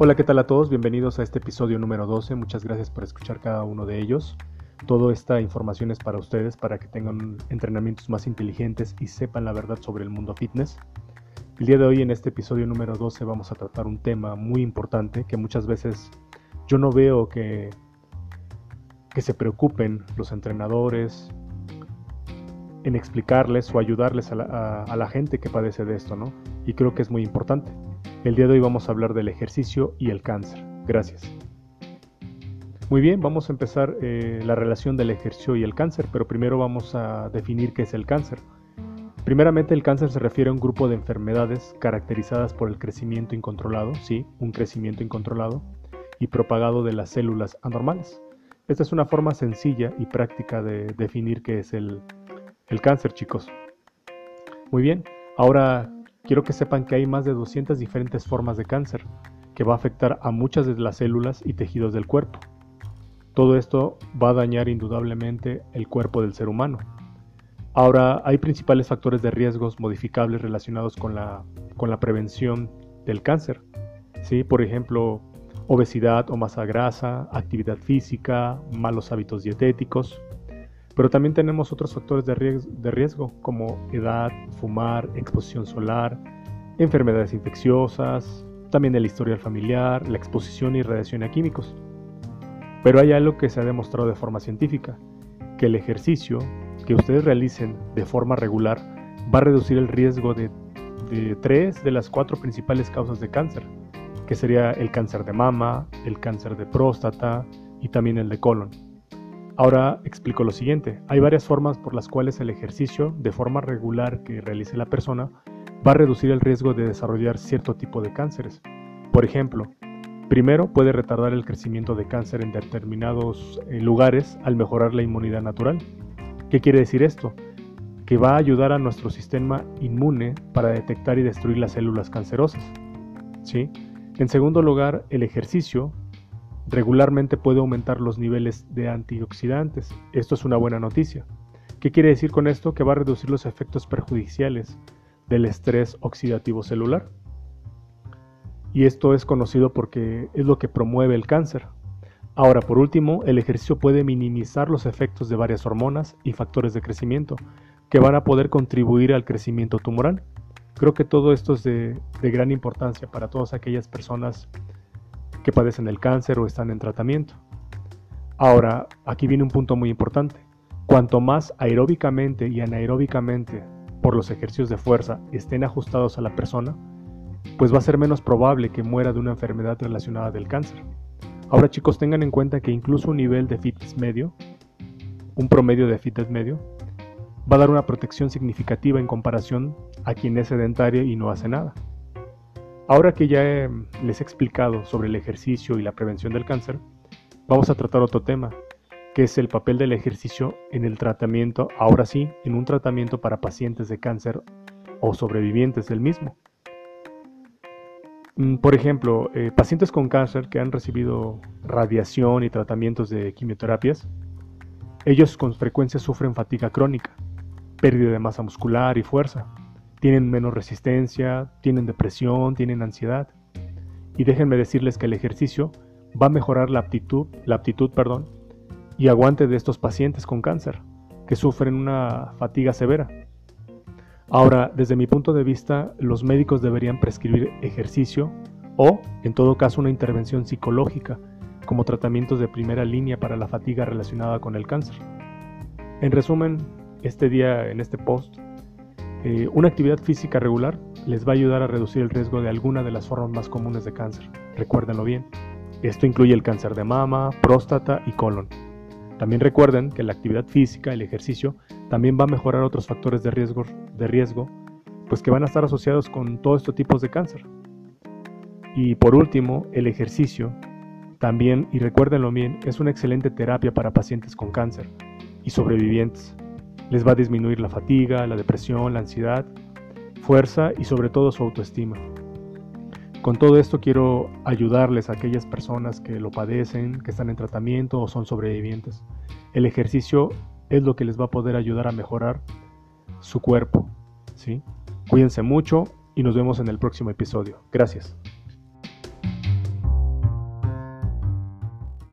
Hola, ¿qué tal a todos? Bienvenidos a este episodio número 12. Muchas gracias por escuchar cada uno de ellos. Toda esta información es para ustedes, para que tengan entrenamientos más inteligentes y sepan la verdad sobre el mundo fitness. El día de hoy, en este episodio número 12, vamos a tratar un tema muy importante que muchas veces yo no veo que, que se preocupen los entrenadores en explicarles o ayudarles a la, gente que padece de esto, ¿no? Y creo que es muy importante. El día de hoy vamos a hablar del ejercicio y el cáncer. Gracias. Muy bien, vamos a empezar eh, la relación del ejercicio y el cáncer, pero primero vamos a definir qué es el cáncer. Primeramente, el cáncer se refiere a un grupo de enfermedades caracterizadas por el crecimiento incontrolado, sí, un crecimiento incontrolado y propagado de las células anormales. Esta es una forma sencilla y práctica de definir qué es el, el cáncer, chicos. Muy bien, ahora quiero que sepan que hay más de 200 diferentes formas de cáncer, que va a afectar a muchas de las células y tejidos del cuerpo. Todo esto va a dañar indudablemente el cuerpo del ser humano. Ahora, hay principales factores de riesgos modificables relacionados con la, con la prevención del cáncer. ¿sí? Por ejemplo, obesidad o masa grasa, actividad física, malos hábitos dietéticos, pero también tenemos otros factores de riesgo, como edad, fumar, exposición solar, enfermedades infecciosas, también el historial familiar, la exposición y radiación a químicos. Pero hay algo que se ha demostrado de forma científica, que el ejercicio que ustedes realicen de forma regular va a reducir el riesgo de, tres de las cuatro principales causas de cáncer, que sería el cáncer de mama, el cáncer de próstata y también el de colon. Ahora explico lo siguiente. Hay varias formas por las cuales el ejercicio de forma regular que realice la persona va a reducir el riesgo de desarrollar cierto tipo de cánceres. Por ejemplo, primero puede retardar el crecimiento de cáncer en determinados eh, lugares al mejorar la inmunidad natural. ¿Qué quiere decir esto? Que va a ayudar a nuestro sistema inmune para detectar y destruir las células cancerosas. ¿Sí? En segundo lugar, el ejercicio regularmente puede aumentar los niveles de antioxidantes. Esto es una buena noticia. ¿Qué quiere decir con esto? Que va a reducir los efectos perjudiciales del estrés oxidativo celular. Y esto es conocido porque es lo que promueve el cáncer. Ahora, por último, el ejercicio puede minimizar los efectos de varias hormonas y factores de crecimiento que van a poder contribuir al crecimiento tumoral. Creo que todo esto es de, gran importancia para todas aquellas personas que padecen el cáncer o están en tratamiento. Ahora, aquí viene un punto muy importante. Cuanto más aeróbicamente y anaeróbicamente por los ejercicios de fuerza estén ajustados a la persona, pues va a ser menos probable que muera de una enfermedad relacionada del cáncer. Ahora chicos, tengan en cuenta que incluso un nivel de fitness medio, un promedio de fitness medio, va a dar una protección significativa en comparación a quien es sedentario y no hace nada. Ahora que ya les he explicado sobre el ejercicio y la prevención del cáncer, vamos a tratar otro tema, que es el papel del ejercicio en el tratamiento, ahora sí, en un tratamiento para pacientes de cáncer o sobrevivientes del mismo. Mm, por ejemplo, eh, pacientes con cáncer que han recibido radiación y tratamientos de quimioterapias, ellos con frecuencia sufren fatiga crónica, pérdida de masa muscular y fuerza, tienen menos resistencia, tienen depresión, tienen ansiedad. Y déjenme decirles que el ejercicio va a mejorar la aptitud, la aptitud, perdón, y aguante de estos pacientes con cáncer que sufren una fatiga severa. Ahora, desde mi punto de vista, los médicos deberían prescribir ejercicio o, en todo caso, una intervención psicológica como tratamientos de primera línea para la fatiga relacionada con el cáncer. En resumen, este día en este post eh, una actividad física regular les va a ayudar a reducir el riesgo de alguna de las formas más comunes de cáncer. Recuérdenlo bien. Esto incluye el cáncer de mama, próstata y colon. También recuerden que la actividad física, el ejercicio, también va a mejorar otros factores de riesgo, de riesgo pues que van a estar asociados con todos estos tipos de cáncer. Y por último, el ejercicio también, y recuérdenlo bien, es una excelente terapia para pacientes con cáncer y sobrevivientes les va a disminuir la fatiga, la depresión, la ansiedad, fuerza y sobre todo su autoestima. Con todo esto quiero ayudarles a aquellas personas que lo padecen, que están en tratamiento o son sobrevivientes. El ejercicio es lo que les va a poder ayudar a mejorar su cuerpo. ¿sí? Cuídense mucho y nos vemos en el próximo episodio. Gracias.